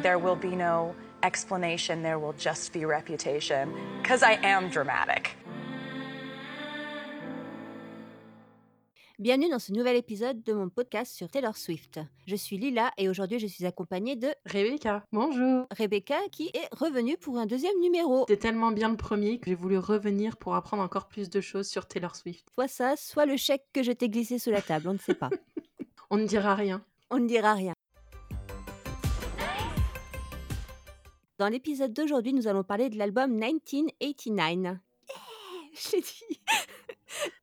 There will be no explanation, there will just be reputation, because I am dramatic. Bienvenue dans ce nouvel épisode de mon podcast sur Taylor Swift. Je suis Lila et aujourd'hui je suis accompagnée de Rebecca, bonjour. Rebecca qui est revenue pour un deuxième numéro. C'était tellement bien le premier que j'ai voulu revenir pour apprendre encore plus de choses sur Taylor Swift. Soit ça, soit le chèque que je t'ai glissé sous la table, on ne sait pas. on ne dira rien. On ne dira rien. Dans l'épisode d'aujourd'hui, nous allons parler de l'album 1989. J'ai dit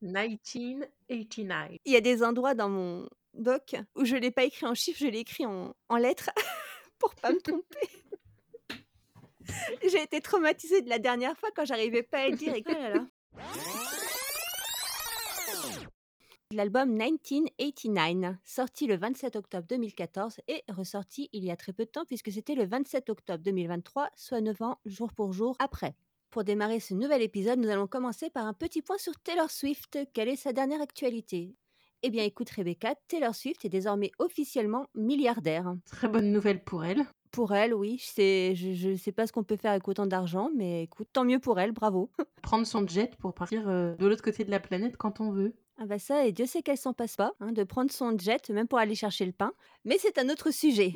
1989. Il y a des endroits dans mon doc où je ne l'ai pas écrit en chiffres, je l'ai écrit en, en lettres pour pas me tromper. J'ai été traumatisée de la dernière fois quand j'arrivais pas à le dire. Et... Là là. L'album 1989, sorti le 27 octobre 2014 et ressorti il y a très peu de temps puisque c'était le 27 octobre 2023, soit 9 ans jour pour jour après. Pour démarrer ce nouvel épisode, nous allons commencer par un petit point sur Taylor Swift. Quelle est sa dernière actualité? Eh bien écoute Rebecca, Taylor Swift est désormais officiellement milliardaire. Très bonne nouvelle pour elle. Pour elle, oui. Je ne sais pas ce qu'on peut faire avec autant d'argent, mais écoute, tant mieux pour elle, bravo. Prendre son jet pour partir euh, de l'autre côté de la planète quand on veut. Ah bah ça, et Dieu sait qu'elle s'en passe pas, hein, de prendre son jet, même pour aller chercher le pain. Mais c'est un autre sujet.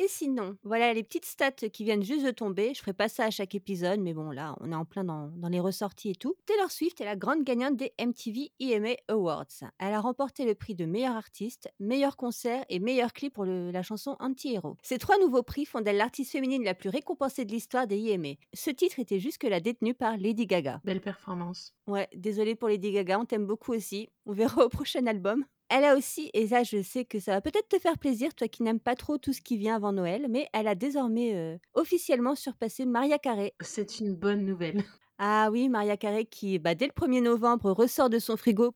Et sinon, voilà les petites stats qui viennent juste de tomber. Je ferai pas ça à chaque épisode, mais bon, là, on est en plein dans, les ressorties et tout. Taylor Swift est la grande gagnante des MTV EMA Awards. Elle a remporté le prix de meilleur artiste, meilleur concert et meilleur clip pour la chanson Anti-Hero. Ces trois nouveaux prix font d'elle l'artiste féminine la plus récompensée de l'histoire des EMA. Ce titre était jusque-là détenu par Lady Gaga. Belle performance. Ouais, désolé pour Lady Gaga, on t'aime beaucoup aussi. On verra au prochain album. Elle a aussi, et ça je sais que ça va peut-être te faire plaisir, toi qui n'aimes pas trop tout ce qui vient avant Noël, mais elle a désormais officiellement surpassé Maria Carey. C'est une bonne nouvelle. Ah oui, Maria Carey qui, bah, dès le 1er novembre, ressort de son frigo.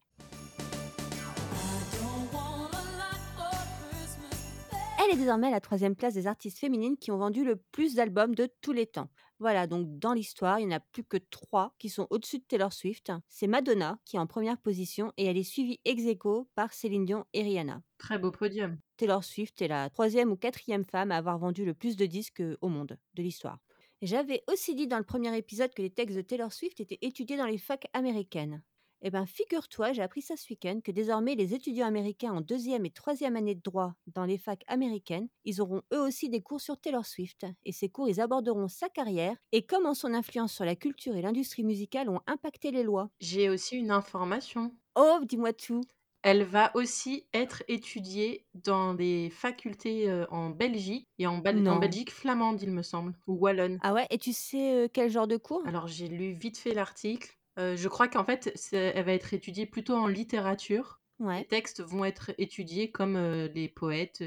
Elle est désormais à la troisième place des artistes féminines qui ont vendu le plus d'albums de tous les temps. Voilà, donc dans l'histoire, il n'y en a plus que trois qui sont au-dessus de Taylor Swift. C'est Madonna qui est en première position et elle est suivie ex aequo par Céline Dion et Rihanna. Très beau podium. Taylor Swift est la troisième ou quatrième femme à avoir vendu le plus de disques au monde de l'histoire. J'avais aussi dit dans le premier épisode que les textes de Taylor Swift étaient étudiés dans les facs américaines. Eh bien, figure-toi, j'ai appris ça ce week-end, que désormais les étudiants américains en deuxième et troisième année de droit dans les facs américaines, ils auront eux aussi des cours sur Taylor Swift. Et ces cours, ils aborderont sa carrière et comment son influence sur la culture et l'industrie musicale ont impacté les lois. J'ai aussi une information. Oh, dis-moi tout. Elle va aussi être étudiée dans des facultés euh, en Belgique et en, en, Belgique flamande, il me semble, ou wallonne. Ah ouais, et tu sais euh, quel genre de cours? Alors j'ai lu vite fait l'article je crois qu'en fait, elle va être étudiée plutôt en littérature. Les textes vont être étudiés comme les poètes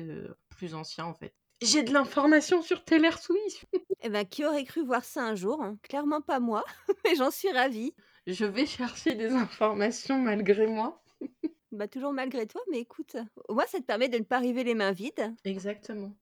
plus anciens, en fait. J'ai de l'information sur Taylor Swift. Eh ben, qui aurait cru voir ça un jour hein? Clairement pas moi, mais j'en suis ravie. Je vais chercher des informations malgré moi. bah, toujours malgré toi, mais écoute, au moins ça te permet de ne pas arriver les mains vides. Exactement.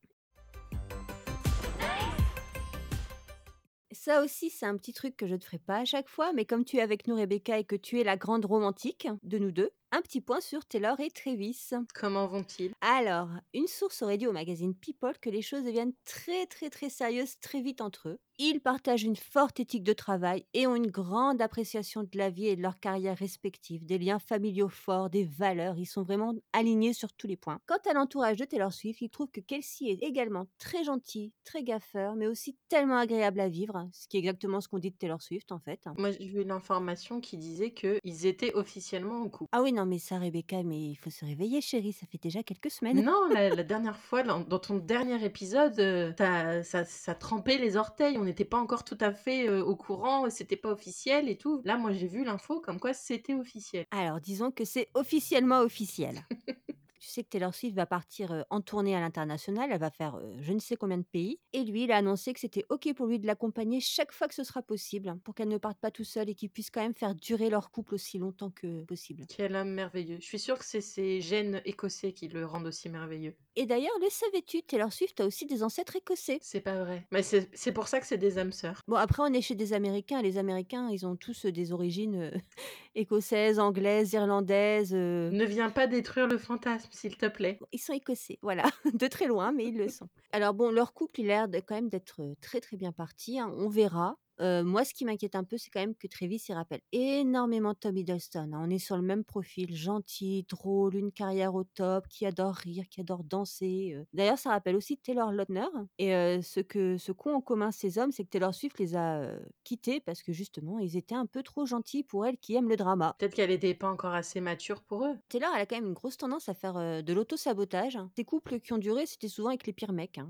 Ça aussi, c'est un petit truc que je ne ferai pas à chaque fois, mais comme tu es avec nous, Rebecca, et que tu es la grande romantique de nous deux, un petit point sur Taylor et Travis. Comment vont-ils? Alors, une source aurait dit au magazine People que les choses deviennent très très très sérieuses très vite entre eux. Ils partagent une forte éthique de travail et ont une grande appréciation de la vie et de leur carrière respective, des liens familiaux forts, des valeurs. Ils sont vraiment alignés sur tous les points. Quant à l'entourage de Taylor Swift, ils trouvent que Kelsey est également très gentil, très gaffeur, mais aussi tellement agréable à vivre, ce qui est exactement ce qu'on dit de Taylor Swift en fait. Moi, j'ai vu l'information qui disait qu'ils étaient officiellement en couple. Ah oui, non, mais ça, Rebecca, mais il faut se réveiller, chérie, ça fait déjà quelques semaines. Non, la, dernière fois, dans, ton dernier épisode, euh, ça, ça trempait les orteils on n'était pas encore tout à fait au courant, c'était pas officiel et tout. Là, moi, j'ai vu l'info comme quoi c'était officiel. Alors, disons que c'est officiellement officiel. Tu sais que Taylor Swift va partir en tournée à l'international, elle va faire je ne sais combien de pays. Et lui, il a annoncé que c'était OK pour lui de l'accompagner chaque fois que ce sera possible, hein, pour qu'elle ne parte pas tout seule et qu'ils puissent quand même faire durer leur couple aussi longtemps que possible. Quel homme merveilleux. Je suis sûre que c'est ces gènes écossais qui le rendent aussi merveilleux. Et d'ailleurs, le savais-tu, Taylor Swift a aussi des ancêtres écossais. C'est pas vrai. Mais c'est pour ça que c'est des âmes sœurs. Bon, après, on est chez des Américains. Les Américains, ils ont tous des origines écossaises, anglaises, irlandaises. Ne viens pas détruire le fantasme, s'il te plaît. Ils sont écossais, voilà. De très loin, mais ils le sont. Alors bon, leur couple, il a l'air quand même d'être très très bien parti. Hein. On verra moi, ce qui m'inquiète un peu, c'est quand même que Travis, il rappelle énormément Tom Hiddleston, hein. On est sur le même profil, gentil, drôle, une carrière au top, qui adore rire, qui adore danser, D'ailleurs, ça rappelle aussi Taylor Lautner et ce que ce qu'ont en commun ces hommes, c'est que Taylor Swift les a, quittés parce que justement, ils étaient un peu trop gentils pour elle qui aime le drama. Peut-être qu'elle était pas encore assez mature pour eux. Taylor, elle a quand même une grosse tendance à faire, de l'auto-sabotage. Hein. Ces couples qui ont duré, c'était souvent avec les pires mecs, hein.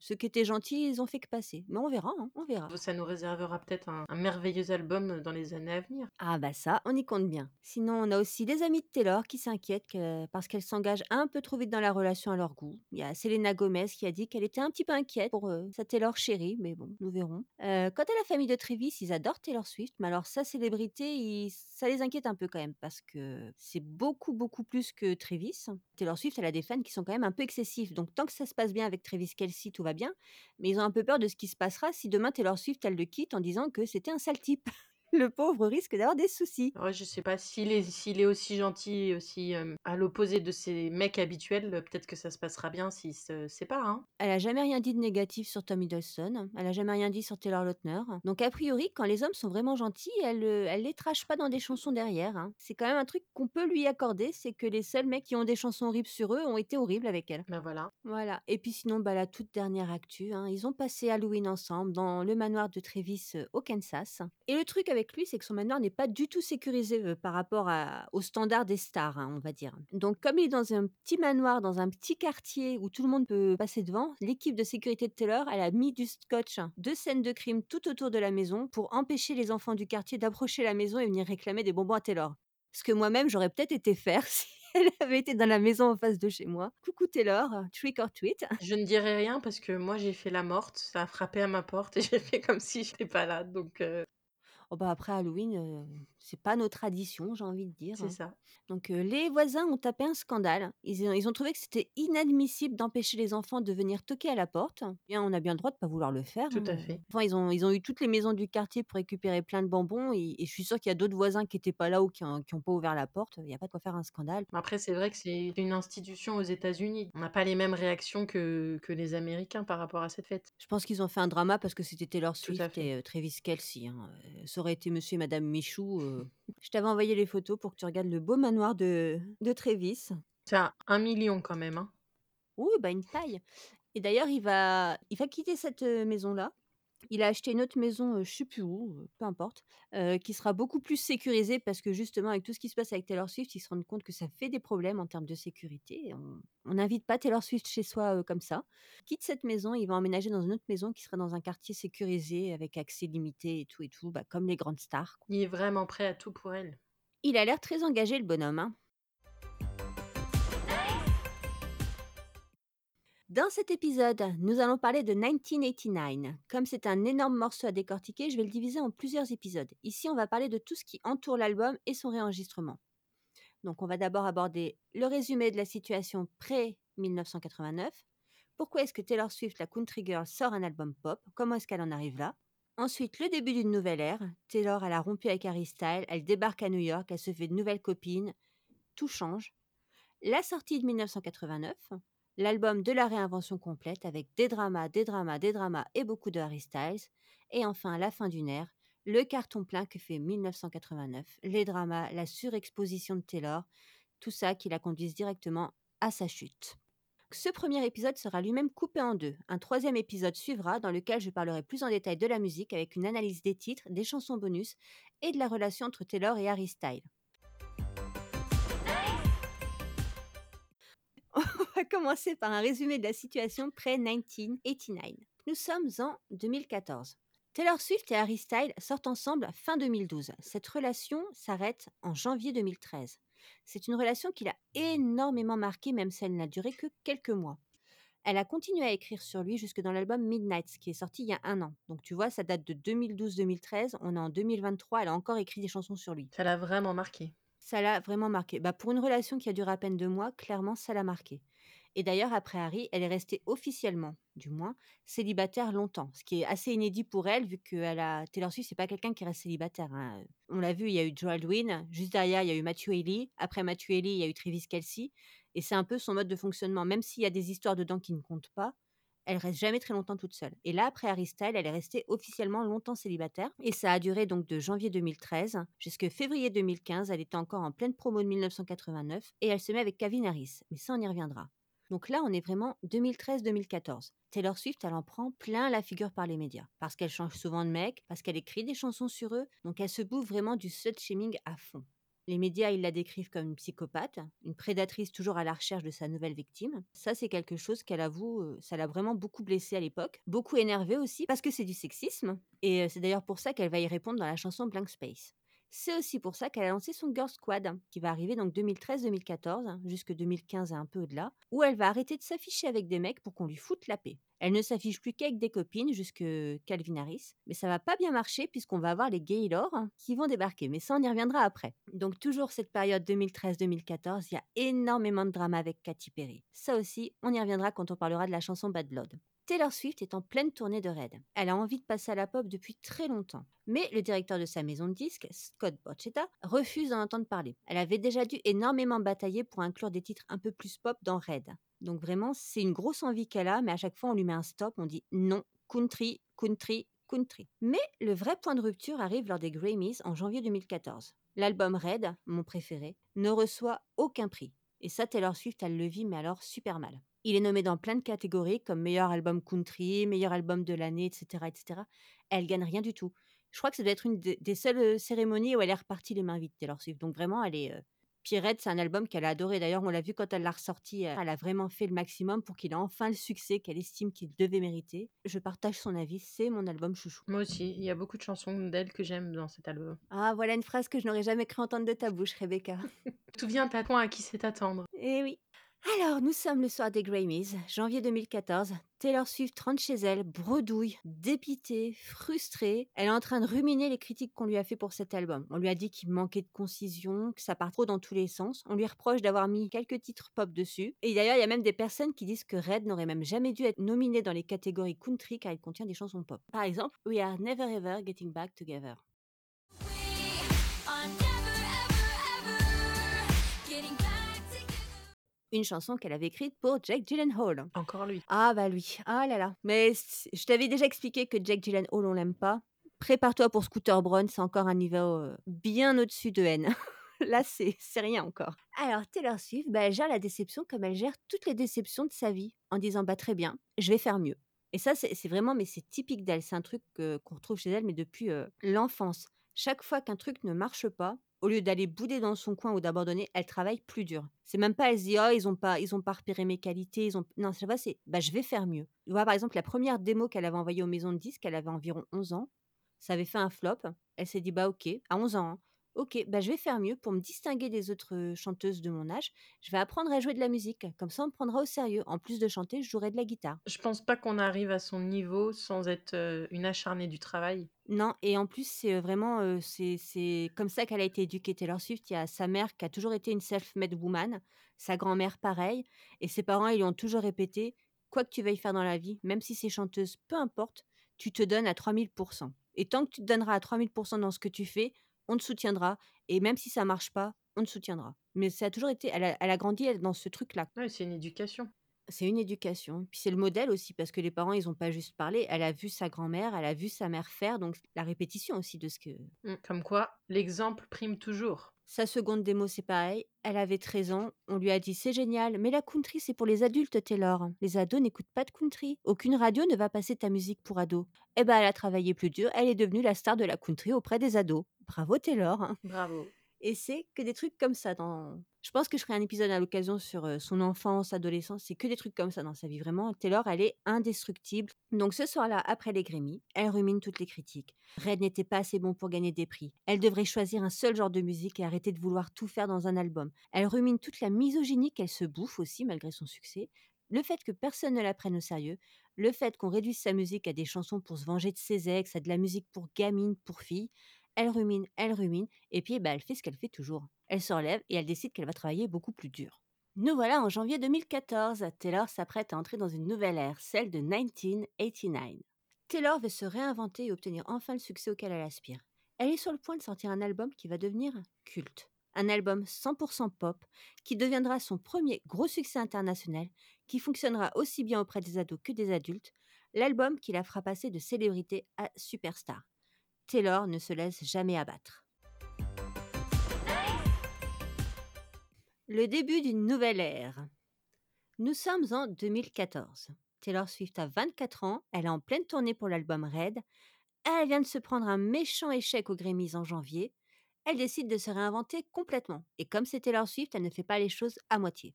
ceux qui étaient gentils, ils ont fait que passer. Mais on verra, on verra. Ça nous réservera peut-être un, merveilleux album dans les années à venir. Ah bah ça, on y compte bien. Sinon, on a aussi des amis de Taylor qui s'inquiètent parce qu'elle s'engage un peu trop vite dans la relation à leur goût. Il y a Selena Gomez qui a dit qu'elle était un petit peu inquiète pour euh, sa Taylor chérie, mais bon, nous verrons. Euh, quant à la famille de Travis, ils adorent Taylor Swift, mais alors sa célébrité, ça les inquiète un peu quand même parce que c'est beaucoup, beaucoup plus que Travis. Taylor Swift, elle a des fans qui sont quand même un peu excessifs. Donc tant que ça se passe bien avec Travis Kelsey, tout va bien. Mais ils ont un peu peur de ce qui se passera si demain Taylor Swift, elle le quitte en disant que c'était un sale type. Le pauvre risque d'avoir des soucis. Ouais, je sais pas s'il est, s'il est aussi gentil, aussi à l'opposé de ses mecs habituels, peut-être que ça se passera bien s'ils se séparent. Hein. Elle a jamais rien dit de négatif sur Tom Hiddleston. Elle a jamais rien dit sur Taylor Lautner. Donc a priori, quand les hommes sont vraiment gentils, elle, elle les trache pas dans des chansons derrière. Hein. C'est quand même un truc qu'on peut lui accorder, c'est que les seuls mecs qui ont des chansons horribles sur eux ont été horribles avec elle. Ben voilà. Voilà. Et puis sinon, bah, la toute dernière actu, hein, ils ont passé Halloween ensemble dans le manoir de Travis au Kansas. Et le truc avec lui, c'est que son manoir n'est pas du tout sécurisé par rapport à, aux standards des stars, hein, on va dire. Donc, comme il est dans un petit manoir, dans un petit quartier où tout le monde peut passer devant, l'équipe de sécurité de Taylor, elle a mis du scotch, deux scènes de crime tout autour de la maison pour empêcher les enfants du quartier d'approcher la maison et venir réclamer des bonbons à Taylor. Ce que moi-même, j'aurais peut-être été faire si elle avait été dans la maison en face de chez moi. Coucou Taylor, trick or tweet. Je ne dirai rien parce que moi j'ai fait la morte, ça a frappé à ma porte et j'ai fait comme si je n'étais pas là. Donc Oh bah, après Halloween, c'est pas nos traditions, j'ai envie de dire, C'est hein. ça. Donc les voisins ont tapé un scandale. Ils ont ils ont trouvé que c'était inadmissible d'empêcher les enfants de venir toquer à la porte. Bien, on a bien le droit de pas vouloir le faire, Tout à hein. fait. Enfin, ils ont ils ont eu toutes les maisons du quartier pour récupérer plein de bonbons et je suis sûre qu'il y a d'autres voisins qui étaient pas là ou qui ont pas ouvert la porte. Il y a pas de quoi faire un scandale. après, c'est vrai que c'est une institution aux États-Unis. On n'a pas les mêmes réactions que que les Américains par rapport à cette fête. Je pense qu'ils ont fait un drama parce que c'était Taylor Swift et Travis Kelce, hein, ça aurait été monsieur et madame Michou, je t'avais envoyé les photos pour que tu regardes le beau manoir de, de Trévis. À un million quand même. Hein. Oui, bah une taille. Et d'ailleurs, il va, il va quitter cette maison-là il a acheté une autre maison, je je sais plus où, peu importe, qui sera beaucoup plus sécurisée parce que justement avec tout ce qui se passe avec Taylor Swift, ils se rendent compte que ça fait des problèmes en termes de sécurité on n'invite pas Taylor Swift chez soi, comme ça. Quitte cette maison, il va emménager dans une autre maison qui sera dans un quartier sécurisé avec accès limité et tout et tout, bah, comme les grandes stars, Il est vraiment prêt à tout pour elle. Il a l'air très engagé le bonhomme, hein. Dans cet épisode, nous allons parler de 1989. Comme c'est un énorme morceau à décortiquer, je vais le diviser en plusieurs épisodes. Ici, on va parler de tout ce qui entoure l'album et son réenregistrement. Donc, on va d'abord aborder le résumé de la situation pré-1989. Pourquoi est-ce que Taylor Swift, la country girl, sort un album pop? Comment est-ce qu'elle en arrive là? Ensuite, le début d'une nouvelle ère. Taylor, elle a rompu avec Harry Styles, elle débarque à New York, elle se fait de nouvelles copines. Tout change. La sortie de 1989 l'album de la réinvention complète avec des dramas, des dramas, des dramas et beaucoup de Harry Styles. Et enfin, la fin d'une ère, le carton plein que fait 1989, les dramas, la surexposition de Taylor, tout ça qui la conduise directement à sa chute. Ce premier épisode sera lui-même coupé en deux. Un troisième épisode suivra dans lequel je parlerai plus en détail de la musique avec une analyse des titres, des chansons bonus et de la relation entre Taylor et Harry Styles. Va commencer par un résumé de la situation pré-1989. Nous sommes en 2014. Taylor Swift et Harry Styles sortent ensemble fin 2012. Cette relation s'arrête en janvier 2013. C'est une relation qui l'a énormément marqué, même si elle n'a duré que quelques mois. Elle a continué à écrire sur lui jusque dans l'album Midnight, qui est sorti il y a un an. Donc tu vois, ça date de 2012-2013. On est en 2023, elle a encore écrit des chansons sur lui. Ça l'a vraiment marqué. Ça l'a vraiment marqué. Bah, pour une relation qui a duré à peine deux mois, clairement, ça l'a marqué. Et d'ailleurs, après Harry, elle est restée officiellement, du moins, célibataire longtemps, ce qui est assez inédit pour elle, vu que a... Taylor Swift, c'est pas quelqu'un qui reste célibataire. Hein. On l'a vu, il y a eu Joe Aldwin, juste derrière, il y a eu Matthew Haley, après Matthew Haley, il y a eu Travis Kelsey, et c'est un peu son mode de fonctionnement, même s'il y a des histoires dedans qui ne comptent pas, Elle reste jamais très longtemps toute seule. Et là, après Harry Styles, elle est restée officiellement longtemps célibataire. Et ça a duré donc de janvier 2013 jusqu'à février 2015. Elle était encore en pleine promo de 1989 et elle se met avec Calvin Harris. Mais ça, on y reviendra. Donc là, on est vraiment 2013-2014. Taylor Swift, elle en prend plein la figure par les médias. Parce qu'elle change souvent de mec, parce qu'elle écrit des chansons sur eux. Donc elle se bouffe vraiment du slut-shaming à fond. Les médias, ils la décrivent comme une psychopathe, une prédatrice toujours à la recherche de sa nouvelle victime. Ça, c'est quelque chose qu'elle avoue, euh, ça l'a vraiment beaucoup blessée à l'époque, beaucoup énervée aussi, parce que c'est du sexisme. Et euh, c'est d'ailleurs pour ça qu'elle va y répondre dans la chanson Blank Space. C'est aussi pour ça qu'elle a lancé son Girl Squad, qui va arriver donc 2013-2014, jusque 2015 et un peu au-delà, où elle va arrêter de s'afficher avec des mecs pour qu'on lui foute la paix. Elle ne s'affiche plus qu'avec des copines, jusque Calvin Harris, mais ça va pas bien marcher puisqu'on va avoir les Gaylord qui vont débarquer, mais ça on y reviendra après. Donc toujours cette période 2013-2014, il y a énormément de drama avec Katy Perry. Ça aussi, on y reviendra quand on parlera de la chanson Bad Blood. Taylor Swift est en pleine tournée de Red. Elle a envie de passer à la pop depuis très longtemps. Mais le directeur de sa maison de disques, Scott Borchetta, refuse d'en entendre parler. Elle avait déjà dû énormément batailler pour inclure des titres un peu plus pop dans Red. Donc vraiment, c'est une grosse envie qu'elle a, mais à chaque fois on lui met un stop, on dit non, country, country, country. Mais le vrai point de rupture arrive lors des Grammys en janvier 2014. L'album Red, mon préféré, ne reçoit aucun prix. Et ça, Taylor Swift, elle le vit, mais alors super mal. Il est nommé dans plein de catégories, comme meilleur album country, meilleur album de l'année, etc., etc. Elle gagne rien du tout. Je crois que ça doit être une des seules cérémonies où elle est repartie les mains vides, Taylor Swift. Donc vraiment, elle est. Pierrette, c'est un album qu'elle a adoré. D'ailleurs, on l'a vu quand elle l'a ressorti. Elle a vraiment fait le maximum pour qu'il ait enfin le succès qu'elle estime qu'il devait mériter. Je partage son avis. C'est mon album chouchou. Moi aussi. Il y a beaucoup de chansons d'elle que j'aime dans cet album. Ah, voilà une phrase que je n'aurais jamais cru entendre de ta bouche, Rebecca. Tout vient à qui sait attendre. Eh oui. Alors, nous sommes le soir des Grammys, janvier 2014. Taylor Swift rentre chez elle, bredouille, dépitée, frustrée. Elle est en train de ruminer les critiques qu'on lui a fait pour cet album. On lui a dit qu'il manquait de concision, que ça part trop dans tous les sens. On lui reproche d'avoir mis quelques titres pop dessus. Et d'ailleurs, il y a même des personnes qui disent que Red n'aurait même jamais dû être nominé dans les catégories country car il contient des chansons pop. Par exemple, We Are Never Ever Getting Back Together. Une chanson qu'elle avait écrite pour Jack Gyllenhaal. Encore lui. Ah bah lui. Ah là là. Mais je t'avais déjà expliqué que Jack Gyllenhaal, on l'aime pas. Prépare-toi pour Scooter Braun, c'est encore un niveau euh, bien au-dessus de N. là, c'est rien encore. Alors, Taylor Swift, bah, elle gère la déception comme elle gère toutes les déceptions de sa vie, en disant bah très bien, je vais faire mieux. Et ça, c'est vraiment, mais c'est typique d'elle. C'est un truc qu'on retrouve chez elle, mais depuis euh, l'enfance. Chaque fois qu'un truc ne marche pas, au lieu d'aller bouder dans son coin ou d'abandonner, elle travaille plus dur. C'est même pas, elle se dit, oh, ils ont pas, ils ont pas repéré mes qualités, ils ont, non, ça va, c'est, bah, je vais faire mieux. Tu vois, par exemple, la première démo qu'elle avait envoyée aux maisons de disques, elle avait environ 11 ans. Ça avait fait un flop. Elle s'est dit, bah, ok, à 11 ans, hein. Ok, bah je vais faire mieux pour me distinguer des autres chanteuses de mon âge. Je vais apprendre à jouer de la musique. Comme ça, on me prendra au sérieux. En plus de chanter, je jouerai de la guitare. Je pense pas qu'on arrive à son niveau sans être une acharnée du travail. Non, et en plus, c'est vraiment c'est comme ça qu'elle a été éduquée. Taylor Swift, il y a sa mère qui a toujours été une self-made woman, sa grand-mère pareil, et ses parents, ils lui ont toujours répété quoi que tu veuilles faire dans la vie, même si c'est chanteuse, peu importe, tu te donnes à 3000%. Et tant que tu te donneras à 3000% dans ce que tu fais, on te soutiendra. Et même si ça marche pas, on te soutiendra. Mais ça a toujours été, elle a, grandi dans ce truc-là. Ouais, c'est une éducation. C'est une éducation. Puis c'est le modèle aussi, parce que les parents, ils n'ont pas juste parlé. Elle a vu sa grand-mère, elle a vu sa mère faire, donc la répétition aussi de ce que. Mmh, comme quoi, l'exemple prime toujours. Sa seconde démo, c'est pareil. Elle avait 13 ans. On lui a dit c'est génial, mais la country, c'est pour les adultes, Taylor. Les ados n'écoutent pas de country. Aucune radio ne va passer ta musique pour ados. Eh ben, elle a travaillé plus dur. Elle est devenue la star de la country auprès des ados. Bravo, Taylor. Bravo. Et c'est que des trucs comme ça dans. Je pense que je ferai un épisode à l'occasion sur son enfance, adolescence. C'est que des trucs comme ça dans sa vie. Vraiment, Taylor, elle est indestructible. Donc ce soir-là, après les Grammy, elle rumine toutes les critiques. Red n'était pas assez bon pour gagner des prix. Elle devrait choisir un seul genre de musique et arrêter de vouloir tout faire dans un album. Elle rumine toute la misogynie qu'elle se bouffe aussi, malgré son succès. Le fait que personne ne la prenne au sérieux, le fait qu'on réduise sa musique à des chansons pour se venger de ses ex, à de la musique pour gamines, pour filles, elle rumine, elle rumine, et puis bah, elle fait ce qu'elle fait toujours. Elle se relève et elle décide qu'elle va travailler beaucoup plus dur. Nous voilà en janvier 2014. Taylor s'apprête à entrer dans une nouvelle ère, celle de 1989. Taylor veut se réinventer et obtenir enfin le succès auquel elle aspire. Elle est sur le point de sortir un album qui va devenir culte. Un album 100% pop qui deviendra son premier gros succès international, qui fonctionnera aussi bien auprès des ados que des adultes, l'album qui la fera passer de célébrité à superstar. Taylor ne se laisse jamais abattre. Le début d'une nouvelle ère. Nous sommes en 2014. Taylor Swift a 24 ans, elle est en pleine tournée pour l'album Red, elle vient de se prendre un méchant échec au Grammys en janvier, elle décide de se réinventer complètement, et comme c'est Taylor Swift, elle ne fait pas les choses à moitié.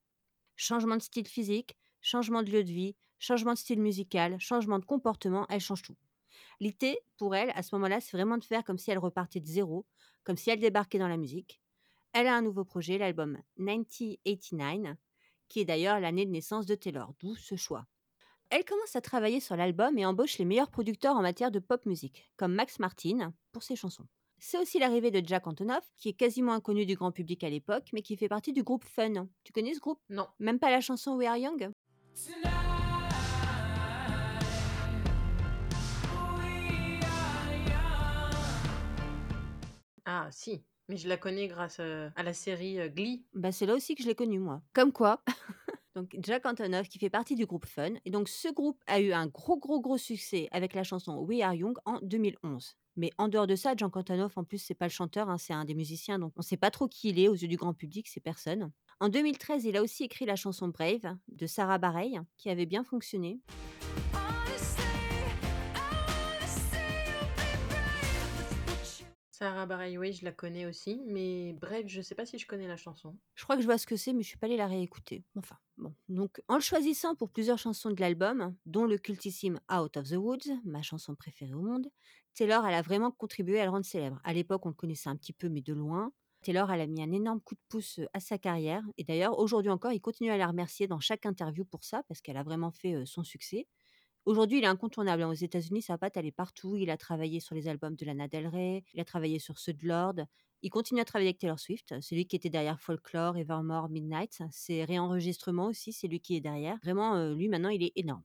Changement de style physique, changement de lieu de vie, changement de style musical, changement de comportement, elle change tout. L'idée, pour elle, à ce moment-là, c'est vraiment de faire comme si elle repartait de zéro, comme si elle débarquait dans la musique. Elle a un nouveau projet, l'album 1989, qui est d'ailleurs l'année de naissance de Taylor, d'où ce choix. Elle commence à travailler sur l'album et embauche les meilleurs producteurs en matière de pop music, comme Max Martin, pour ses chansons. C'est aussi l'arrivée de Jack Antonoff, qui est quasiment inconnu du grand public à l'époque, mais qui fait partie du groupe Fun. Tu connais ce groupe? Non. Même pas la chanson We Are Young? Ah si, mais je la connais grâce euh, à la série euh, Glee. Bah c'est là aussi que je l'ai connu moi. Comme quoi Donc Jack Antonoff qui fait partie du groupe Fun. Et donc ce groupe a eu un gros gros gros succès avec la chanson We Are Young en 2011. Mais en dehors de ça, Jack Antonoff en plus c'est pas le chanteur, hein, c'est un des musiciens, donc on sait pas trop qui il est aux yeux du grand public, c'est personne. En 2013, il a aussi écrit la chanson Brave de Sarah Bareilles, qui avait bien fonctionné. Sarah Bareilles, oui, je la connais aussi, mais bref, je sais pas si je connais la chanson. Je crois que je vois ce que c'est, mais je suis pas allée la réécouter. Enfin, bon. Donc, en le choisissant pour plusieurs chansons de l'album, dont le cultissime Out of the Woods, ma chanson préférée au monde, Taylor, elle a vraiment contribué à le rendre célèbre. À l'époque, on le connaissait un petit peu, mais de loin. Taylor, elle a mis un énorme coup de pouce à sa carrière. Et d'ailleurs, aujourd'hui encore, il continue à la remercier dans chaque interview pour ça, parce qu'elle a vraiment fait son succès. Aujourd'hui, il est incontournable. Hein. Aux États-Unis, sa patte, elle est partout. Il a travaillé sur les albums de Lana Del Rey, il a travaillé sur ceux de Lord. Il continue à travailler avec Taylor Swift. C'est lui qui était derrière Folklore, Evermore, Midnight. Ses réenregistrements aussi, c'est lui qui est derrière. Vraiment, lui, maintenant, il est énorme.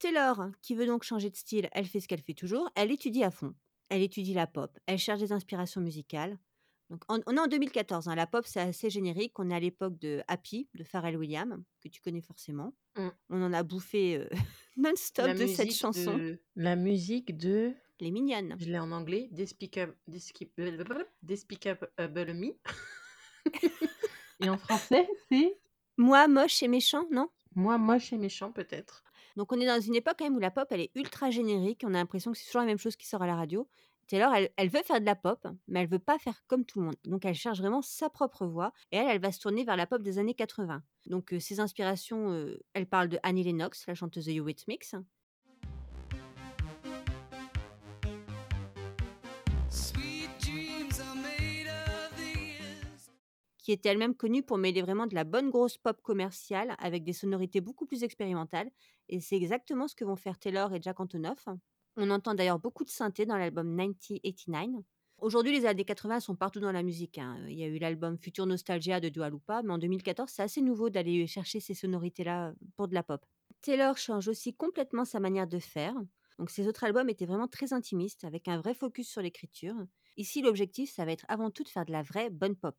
Taylor, qui veut donc changer de style, elle fait ce qu'elle fait toujours. Elle étudie à fond. Elle étudie la pop. Elle cherche des inspirations musicales. Donc, on, est en 2014. Hein. La pop, c'est assez générique. On est à l'époque de Happy, de Pharrell Williams, que tu connais forcément. Mmh. On en a bouffé euh, non-stop de cette chanson. La musique de... Les Mignonnes. Je l'ai en anglais. Despicable, Despicable Me. et en français, c'est... Moi, moche et méchant, non? Moi, moche et méchant, peut-être. Donc on est dans une époque quand même où la pop, elle est ultra générique. On a l'impression que c'est toujours la même chose qui sort à la radio. Taylor, elle, elle, veut faire de la pop, mais elle veut pas faire comme tout le monde. Donc elle cherche vraiment sa propre voix et elle, elle va se tourner vers la pop des années 80. Donc ses inspirations, elle parle de Annie Lennox, la chanteuse de Eurythmics. qui était elle-même connue pour mêler vraiment de la bonne grosse pop commerciale avec des sonorités beaucoup plus expérimentales. Et c'est exactement ce que vont faire Taylor et Jack Antonoff. On entend d'ailleurs beaucoup de synthé dans l'album 1989. Aujourd'hui, les années 80 sont partout dans la musique. Hein. Il y a eu l'album Future Nostalgia de Dua Lipa, mais en 2014, c'est assez nouveau d'aller chercher ces sonorités-là pour de la pop. Taylor change aussi complètement sa manière de faire. Donc ses autres albums étaient vraiment très intimistes, avec un vrai focus sur l'écriture. Ici, l'objectif, ça va être avant tout de faire de la vraie bonne pop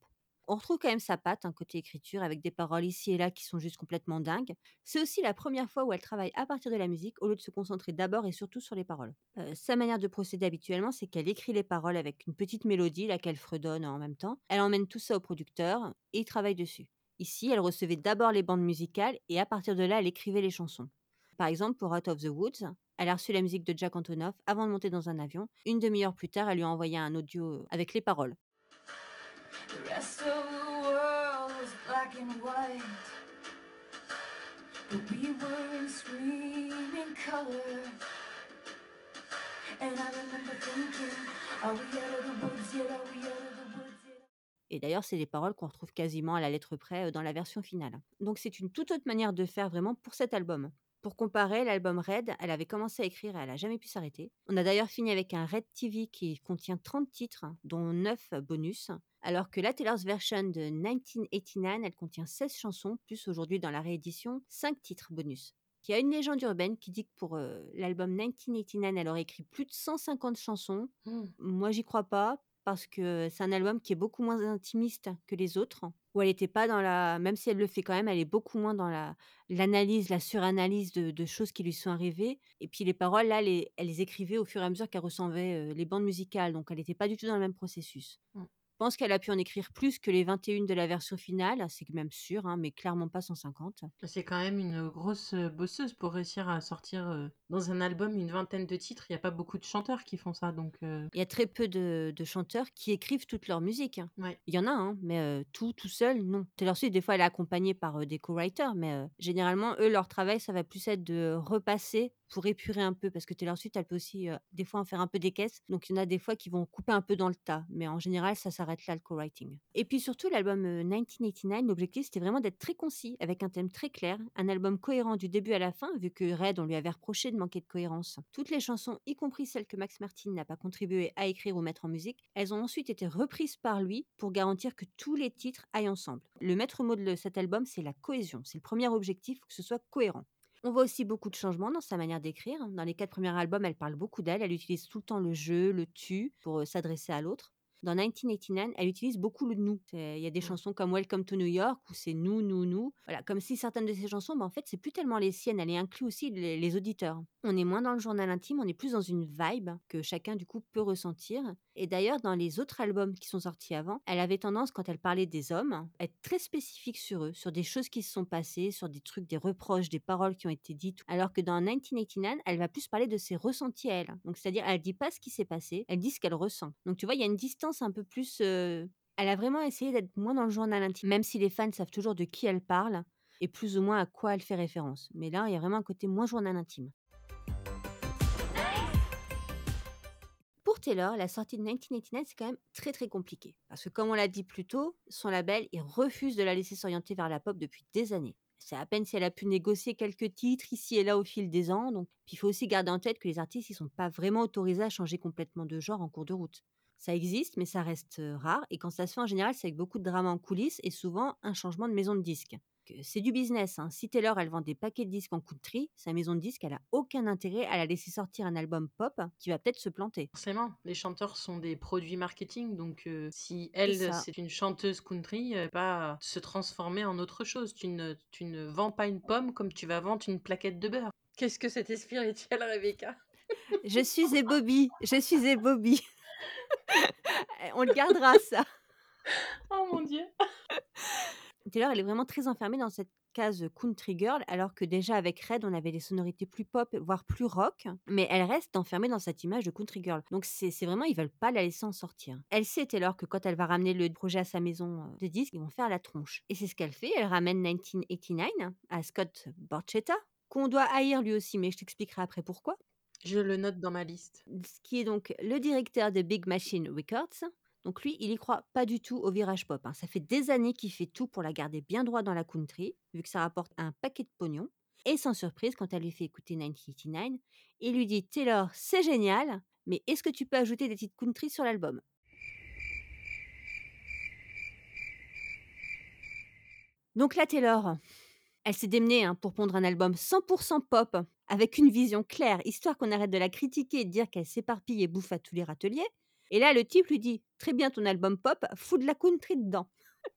on retrouve quand même sa patte, un côté écriture, avec des paroles ici et là qui sont juste complètement dingues. C'est aussi la première fois où elle travaille à partir de la musique au lieu de se concentrer d'abord et surtout sur les paroles. Euh, sa manière de procéder habituellement, c'est qu'elle écrit les paroles avec une petite mélodie, laquelle fredonne en même temps. Elle emmène tout ça au producteur et il travaille dessus. Ici, elle recevait d'abord les bandes musicales et à partir de là, elle écrivait les chansons. Par exemple, pour Out of the Woods, elle a reçu la musique de Jack Antonoff avant de monter dans un avion. Une demi-heure plus tard, elle lui a envoyé un audio avec les paroles. Et d'ailleurs, c'est des paroles qu'on retrouve quasiment à la lettre près euh, dans la version finale. Donc c'est une toute autre manière de faire vraiment pour cet album. Pour comparer, l'album Red, elle avait commencé à écrire et elle n'a jamais pu s'arrêter. On a d'ailleurs fini avec un Red TV qui contient 30 titres, dont 9 bonus, alors que la Taylor's version de 1989, elle contient 16 chansons, plus aujourd'hui dans la réédition, 5 titres bonus. Il y a une légende urbaine qui dit que pour euh, l'album 1989, elle aurait écrit plus de 150 chansons. Mmh. Moi, j'y crois pas. Parce que c'est un album qui est beaucoup moins intimiste que les autres, où elle était pas dans la même si elle le fait quand même, elle est beaucoup moins dans la l'analyse, la suranalyse de de choses qui lui sont arrivées et puis les paroles là, elle les écrivait au fur et à mesure qu'elle recevait, les bandes musicales, donc elle n'était pas du tout dans le même processus. Mmh pense qu'elle a pu en écrire plus que les 21 de la version finale, c'est même sûr, hein, mais clairement pas 150. C'est quand même une grosse bosseuse pour réussir à sortir dans un album une vingtaine de titres. Il n'y a pas beaucoup de chanteurs qui font ça, donc. Il y a très peu de, chanteurs qui écrivent toute leur musique. Hein. Ouais. Il y en a, hein, mais tout, tout seul, non. Taylor Swift, des fois, elle est accompagnée par des co-writers, mais généralement, eux, leur travail, ça va plus être de repasser pour épurer un peu, parce que Taylor Swift, elle peut aussi des fois en faire un peu des caisses. Donc il y en a des fois qui vont couper un peu dans le tas, mais en général, ça s'arrête là le co-writing. Et puis surtout, l'album 1989, l'objectif c'était vraiment d'être très concis, avec un thème très clair, un album cohérent du début à la fin, vu que Red, on lui avait reproché de manquer de cohérence. Toutes les chansons, y compris celles que Max Martin n'a pas contribué à écrire ou mettre en musique, elles ont ensuite été reprises par lui pour garantir que tous les titres aillent ensemble. Le maître mot de cet album, c'est la cohésion. C'est le premier objectif, que ce soit cohérent. On voit aussi beaucoup de changements dans sa manière d'écrire. Dans les quatre premiers albums, elle parle beaucoup d'elle. Elle utilise tout le temps le je, le tu pour s'adresser à l'autre. Dans 1989, elle utilise beaucoup le nous. Il y a des mmh. chansons comme Welcome to New York où c'est nous, nous, nous. Voilà, comme si certaines de ces chansons, bah, en fait, c'est plus tellement les siennes. Elle inclut aussi les, auditeurs. On est moins dans le journal intime, on est plus dans une vibe que chacun du coup peut ressentir. Et d'ailleurs, dans les autres albums qui sont sortis avant, elle avait tendance, quand elle parlait des hommes, à être très spécifique sur eux, sur des choses qui se sont passées, sur des trucs, des reproches, des paroles qui ont été dites. Alors que dans 1989, elle va plus parler de ses ressentis à elle. Donc, c'est-à-dire, elle dit pas ce qui s'est passé, elle dit ce qu'elle ressent. Donc, tu vois, il y a une distance un peu plus. elle a vraiment essayé d'être moins dans le journal intime, même si les fans savent toujours de qui elle parle et plus ou moins à quoi elle fait référence. Mais là, il y a vraiment un côté moins journal intime. Taylor, la sortie de 1989, c'est quand même très très compliqué. Parce que comme on l'a dit plus tôt, son label, il refuse de la laisser s'orienter vers la pop depuis des années. C'est à peine si elle a pu négocier quelques titres ici et là au fil des ans. Donc, il faut aussi garder en tête que les artistes, ils sont pas vraiment autorisés à changer complètement de genre en cours de route. Ça existe, mais ça reste rare. Et quand ça se fait en général, c'est avec beaucoup de drama en coulisses et souvent un changement de maison de disque. C'est du business. Hein. Si Taylor, elle vend des paquets de disques en country, sa maison de disque, elle a aucun intérêt à la laisser sortir un album pop qui va peut-être se planter. Forcément, les chanteurs sont des produits marketing. Donc, si elle, c'est une chanteuse country, elle pas se transformer en autre chose. Tu ne, tu ne vends pas une pomme comme tu vas vendre une plaquette de beurre. Qu'est-ce que c'était spirituel, Rebecca? Je suis et Bobby. Je suis et Bobby. On le gardera, ça. Oh mon Dieu. Taylor, elle est vraiment très enfermée dans cette case country girl, alors que déjà avec Red, on avait des sonorités plus pop, voire plus rock, mais elle reste enfermée dans cette image de country girl. Donc c'est vraiment, ils veulent pas la laisser en sortir. Elle sait Taylor que quand elle va ramener le projet à sa maison euh, de disques, ils vont faire la tronche. Et c'est ce qu'elle fait, elle ramène 1989 à Scott Borchetta, qu'on doit haïr lui aussi, mais je t'expliquerai après pourquoi. Je le note dans ma liste. qui est donc le directeur de Big Machine Records. Donc lui, il y croit pas du tout au virage pop. Hein. Ça fait des années qu'il fait tout pour la garder bien droit dans la country, vu que ça rapporte un paquet de pognon. Et sans surprise, quand elle lui fait écouter 1989, il lui dit Taylor, c'est génial, mais est-ce que tu peux ajouter des titres country sur l'album? Donc là, Taylor, elle s'est démenée hein, pour pondre un album 100% pop avec une vision claire, histoire qu'on arrête de la critiquer et de dire qu'elle s'éparpille et bouffe à tous les râteliers. Et là, le type lui dit Très bien ton album pop, fous de la country dedans.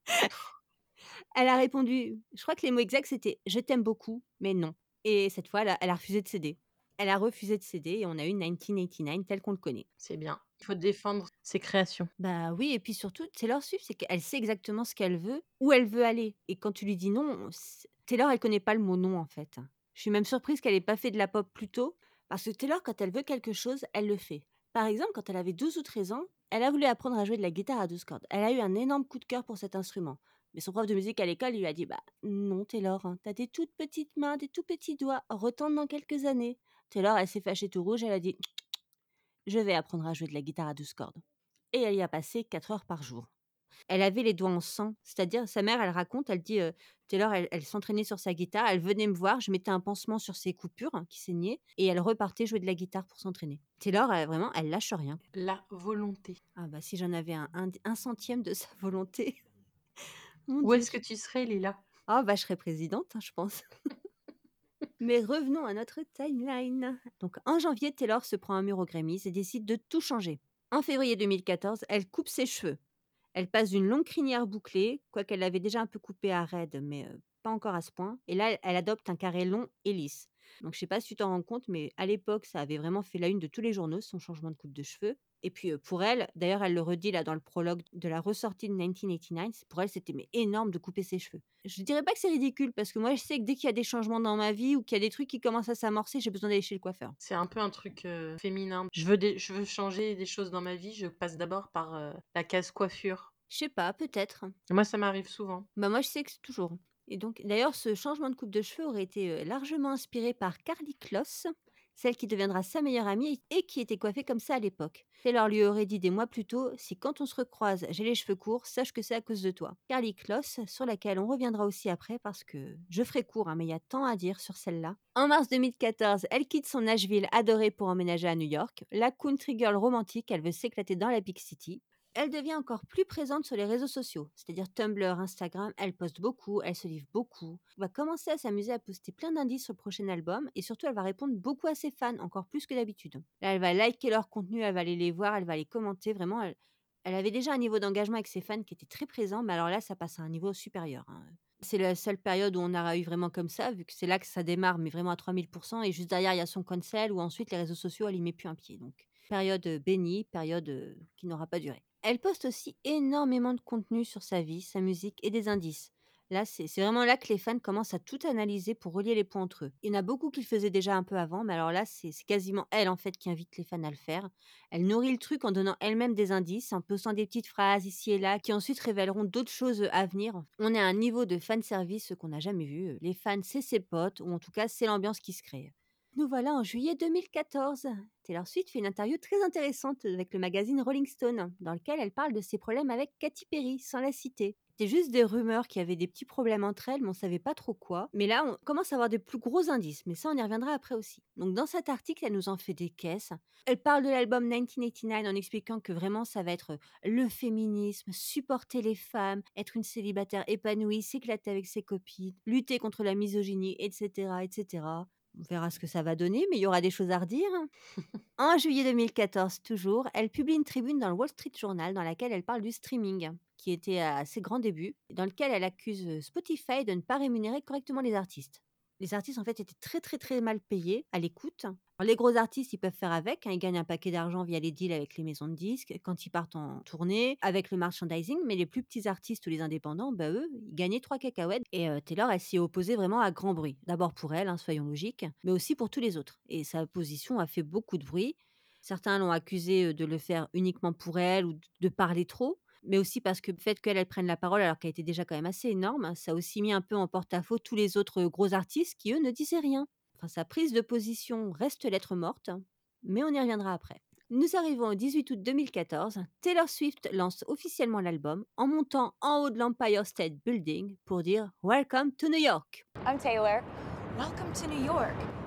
elle a répondu Je crois que les mots exacts c'était Je t'aime beaucoup, mais non. Et cette fois, elle a, refusé de céder. Elle a refusé de céder et on a eu 1989 tel qu'on le connaît. C'est bien. Il faut défendre ses créations. Bah oui, et puis surtout, Taylor Swift, c'est qu'elle sait exactement ce qu'elle veut, où elle veut aller. Et quand tu lui dis non, Taylor, elle connaît pas le mot non en fait. Je suis même surprise qu'elle ait pas fait de la pop plus tôt, parce que Taylor, quand elle veut quelque chose, elle le fait. Par exemple, quand elle avait 12 ou 13 ans, elle a voulu apprendre à jouer de la guitare à 12 cordes. Elle a eu un énorme coup de cœur pour cet instrument. Mais son prof de musique à l'école lui a dit Bah non, Taylor, hein, t'as des toutes petites mains, des tout petits doigts, retente dans quelques années. Taylor, elle s'est fâchée tout rouge, elle a dit Je vais apprendre à jouer de la guitare à 12 cordes. Et elle y a passé 4 heures par jour. Elle avait les doigts en sang, c'est-à-dire sa mère, elle raconte, elle dit, Taylor, elle, s'entraînait sur sa guitare, elle venait me voir, je mettais un pansement sur ses coupures hein, qui saignaient, et elle repartait jouer de la guitare pour s'entraîner. Taylor, vraiment, elle lâche rien. La volonté. Ah bah si j'en avais un, un, centième de sa volonté. Où est-ce que tu serais, Lila Ah bah je serais présidente, hein, je pense. Mais revenons à notre timeline. Donc en janvier, Taylor se prend un mur au Grammys et décide de tout changer En février 2014, elle coupe ses cheveux. Elle passe d'une longue crinière bouclée, quoiqu'elle l'avait déjà un peu coupée à raide, mais pas encore à ce point. Et là, elle adopte un carré long et lisse. Donc je sais pas si tu t'en rends compte, mais à l'époque, ça avait vraiment fait la une de tous les journaux, son changement de coupe de cheveux. Et puis pour elle, d'ailleurs, elle le redit là dans le prologue de la ressortie de 1989, pour elle, c'était mais énorme de couper ses cheveux. Je dirais pas que c'est ridicule, parce que moi, je sais que dès qu'il y a des changements dans ma vie ou qu'il y a des trucs qui commencent à s'amorcer, j'ai besoin d'aller chez le coiffeur. C'est un peu un truc féminin. Je veux, je veux changer des choses dans ma vie, je passe d'abord par la case coiffure. Je sais pas, peut-être. Moi, ça m'arrive souvent. Bah moi, je sais que c'est toujours. Et donc, d'ailleurs, ce changement de coupe de cheveux aurait été largement inspiré par Carly Kloss, celle qui deviendra sa meilleure amie et qui était coiffée comme ça à l'époque. Taylor lui aurait dit des mois plus tôt Si quand on se recroise, j'ai les cheveux courts, sache que c'est à cause de toi. Carly Kloss, sur laquelle on reviendra aussi après parce que je ferai court, hein, mais il y a tant à dire sur celle-là. En mars 2014, elle quitte son Nashville adoré pour emménager à New York. La country girl romantique, elle veut s'éclater dans la Big City elle devient encore plus présente sur les réseaux sociaux, c'est-à-dire Tumblr, Instagram, elle poste beaucoup, elle se livre beaucoup, elle va commencer à s'amuser à poster plein d'indices sur le prochain album et surtout elle va répondre beaucoup à ses fans, encore plus que d'habitude. Là, elle va liker leur contenu, elle va aller les voir, elle va les commenter, vraiment, elle, avait déjà un niveau d'engagement avec ses fans qui était très présent, mais alors là, ça passe à un niveau supérieur. Hein. C'est la seule période où on aura eu vraiment comme ça, vu que c'est là que ça démarre, mais vraiment à 3000%, et juste derrière, il y a son cancel, où ensuite les réseaux sociaux, elle y met plus un pied. Donc, période bénie, période qui n'aura pas duré. Elle poste aussi énormément de contenu sur sa vie, sa musique et des indices. Là, c'est vraiment là que les fans commencent à tout analyser pour relier les points entre eux. Il y en a beaucoup qui le faisaient déjà un peu avant, mais alors là, c'est quasiment elle en fait qui invite les fans à le faire. Elle nourrit le truc en donnant elle-même des indices, en postant des petites phrases ici et là qui ensuite révéleront d'autres choses à venir. On est à un niveau de fan service qu'on n'a jamais vu. Les fans, c'est ses potes, ou en tout cas, c'est l'ambiance qui se crée. Nous voilà en juillet 2014. Taylor Swift fait une interview très intéressante avec le magazine Rolling Stone, dans lequel elle parle de ses problèmes avec Katy Perry, sans la citer. C'était juste des rumeurs qui avaient des petits problèmes entre elles, mais on savait pas trop quoi. Mais là, on commence à avoir des plus gros indices, mais ça, on y reviendra après aussi. Donc, dans cet article, elle nous en fait des caisses. Elle parle de l'album 1989 en expliquant que vraiment, ça va être le féminisme, supporter les femmes, être une célibataire épanouie, s'éclater avec ses copines, lutter contre la misogynie, etc., etc. On verra ce que ça va donner, mais il y aura des choses à redire. en juillet 2014, toujours, elle publie une tribune dans le Wall Street Journal dans laquelle elle parle du streaming, qui était à ses grands débuts, dans lequel elle accuse Spotify de ne pas rémunérer correctement les artistes les artistes en fait étaient très très très mal payés à l'écoute. Les gros artistes, ils peuvent faire avec, hein, ils gagnent un paquet d'argent via les deals avec les maisons de disques quand ils partent en tournée, avec le merchandising, mais les plus petits artistes ou les indépendants, bah eux, ils gagnaient trois cacahuètes. Et euh, Taylor, elle s'y est opposée vraiment à grand bruit. D'abord pour elle, hein, soyons logiques, mais aussi pour tous les autres. Et sa position a fait beaucoup de bruit. Certains l'ont accusée euh, de le faire uniquement pour elle ou de parler trop mais aussi parce que le fait qu'elle prenne la parole alors qu'elle était déjà quand même assez énorme, ça a aussi mis un peu en porte-à-faux tous les autres gros artistes qui, eux, ne disaient rien. Enfin, sa prise de position reste lettre morte, mais on y reviendra après. Nous arrivons au 18 août 2014. Taylor Swift lance officiellement l'album en montant en haut de l'Empire State Building pour dire Welcome to New York. I'm Taylor. Welcome to New York.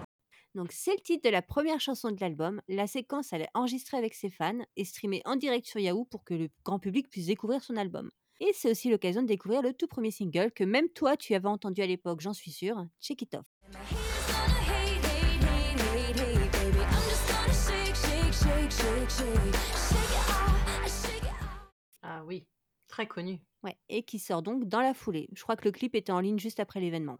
Donc c'est le titre de la première chanson de l'album. La séquence, elle est enregistrée avec ses fans et streamée en direct sur Yahoo pour que le grand public puisse découvrir son album. Et c'est aussi l'occasion de découvrir le tout premier single que même toi tu avais entendu à l'époque, j'en suis sûre, Check It Off. Ah oui, très connu. Ouais, et qui sort donc dans la foulée. Je crois que le clip était en ligne juste après l'événement.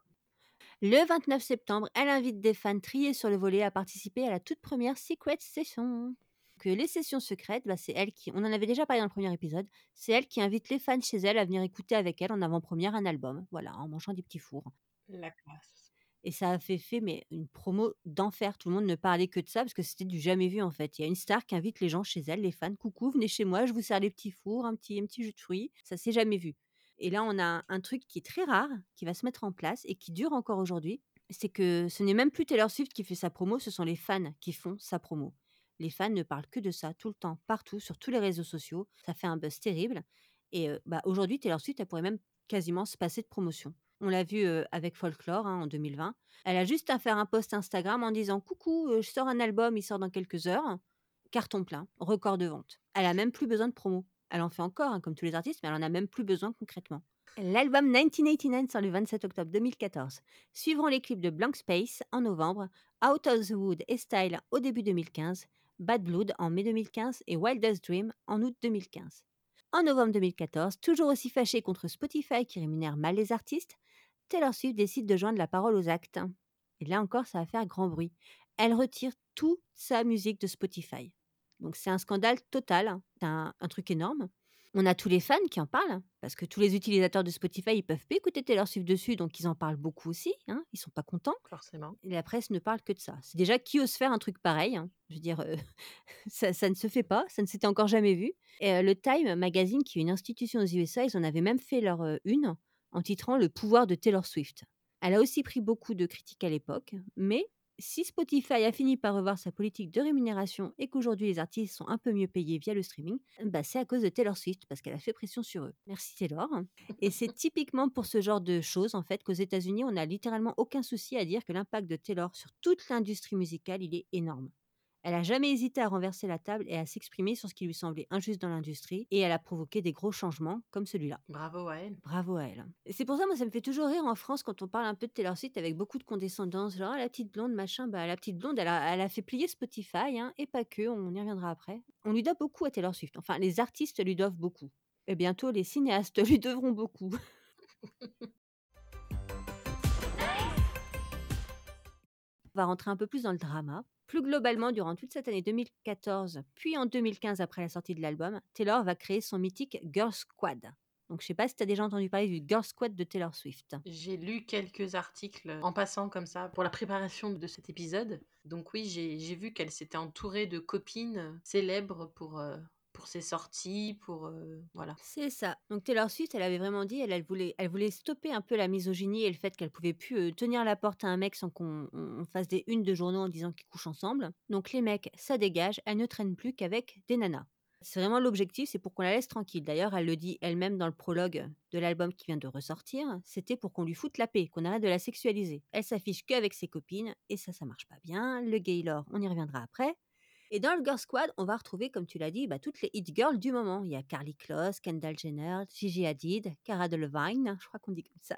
Le 29 septembre, elle invite des fans triés sur le volet à participer à la toute première Secret Session. Que les sessions secrètes, bah, c'est elle qui, on en avait déjà parlé dans le premier épisode, c'est elle qui invite les fans chez elle à venir écouter avec elle en avant-première un album, voilà, en mangeant des petits fours. La classe. Et ça a fait fait mais une promo d'enfer. Tout le monde ne parlait que de ça parce que c'était du jamais vu en fait. Il y a une star qui invite les gens chez elle, les fans, coucou, venez chez moi, je vous sers les petits fours, un petit, un petit jus de fruits. Ça s'est jamais vu. Et là, on a un truc qui est très rare, qui va se mettre en place et qui dure encore aujourd'hui. C'est que ce n'est même plus Taylor Swift qui fait sa promo, ce sont les fans qui font sa promo. Les fans ne parlent que de ça tout le temps, partout, sur tous les réseaux sociaux. Ça fait un buzz terrible. Et bah, aujourd'hui, Taylor Swift, elle pourrait même quasiment se passer de promotion. On l'a vu avec Folklore hein, en 2020. Elle a juste à faire un post Instagram en disant Coucou, je sors un album, il sort dans quelques heures. Carton plein, record de vente. Elle a même plus besoin de promo. Elle en fait encore, hein, comme tous les artistes, mais elle en a même plus besoin concrètement. L'album 1989 sort le 27 octobre 2014. Suivront les clips de Blank Space en novembre, Out of the Wood et Style au début 2015, Bad Blood en mai 2015 et Wildest Dream en août 2015. En novembre 2014, toujours aussi fâché contre Spotify qui rémunère mal les artistes, Taylor Swift décide de joindre la parole aux actes. Et là encore, ça va faire grand bruit. Elle retire toute sa musique de Spotify. Donc c'est un scandale total, hein. c'est un truc énorme. On a tous les fans qui en parlent, parce que tous les utilisateurs de Spotify, ils peuvent pas écouter Taylor Swift dessus, donc ils en parlent beaucoup aussi. Hein, ils sont pas contents. Forcément. Et la presse ne parle que de ça. C'est déjà qui ose faire un truc pareil. Hein. Je veux dire, euh, ça, ne se fait pas, ça ne s'était encore jamais vu. Et euh, le Time Magazine, qui est une institution aux USA, ils en avaient même fait leur euh, une en titrant Le pouvoir de Taylor Swift. Elle a aussi pris beaucoup de critiques à l'époque, mais si Spotify a fini par revoir sa politique de rémunération et qu'aujourd'hui les artistes sont un peu mieux payés via le streaming, bah c'est à cause de Taylor Swift parce qu'elle a fait pression sur eux. Merci Taylor. Et c'est typiquement pour ce genre de choses en fait qu'aux États-Unis on n'a littéralement aucun souci à dire que l'impact de Taylor sur toute l'industrie musicale il est énorme. Elle a jamais hésité à renverser la table et à s'exprimer sur ce qui lui semblait injuste dans l'industrie, et elle a provoqué des gros changements comme celui-là. Bravo à elle. Bravo à elle. C'est pour ça, moi, ça me fait toujours rire en France quand on parle un peu de Taylor Swift avec beaucoup de condescendance, genre ah, la petite blonde, machin. Bah, la petite blonde, elle a, elle a fait plier Spotify, hein, et pas que, on y reviendra après. On lui doit beaucoup à Taylor Swift. Enfin, les artistes lui doivent beaucoup. Et bientôt, les cinéastes lui devront beaucoup. on va rentrer un peu plus dans le drama. Plus globalement, durant toute cette année 2014, puis en 2015 après la sortie de l'album, Taylor va créer son mythique Girl Squad. Donc je sais pas si tu as déjà entendu parler du Girl Squad de Taylor Swift. J'ai lu quelques articles en passant comme ça pour la préparation de cet épisode. Donc oui, j'ai vu qu'elle s'était entourée de copines célèbres pour, euh, pour ses sorties, pour voilà. C'est ça. Donc Taylor Swift, elle avait vraiment dit, elle, voulait, elle voulait stopper un peu la misogynie et le fait qu'elle pouvait plus tenir la porte à un mec sans qu'on fasse des unes de journaux en disant qu'ils couchent ensemble. Donc les mecs, ça dégage. Elle ne traîne plus qu'avec des nanas. C'est vraiment l'objectif, c'est pour qu'on la laisse tranquille. D'ailleurs, elle le dit elle-même dans le prologue de l'album qui vient de ressortir. C'était pour qu'on lui foute la paix, qu'on arrête de la sexualiser. Elle s'affiche qu'avec ses copines et ça, ça marche pas bien. Le Gaylord, on y reviendra après. Et dans le Girl Squad, on va retrouver, comme tu l'as dit, bah, toutes les hit girls du moment. Il y a Carly Kloss, Kendall Jenner, Gigi Hadid, Cara Delevingne, je crois qu'on dit comme ça.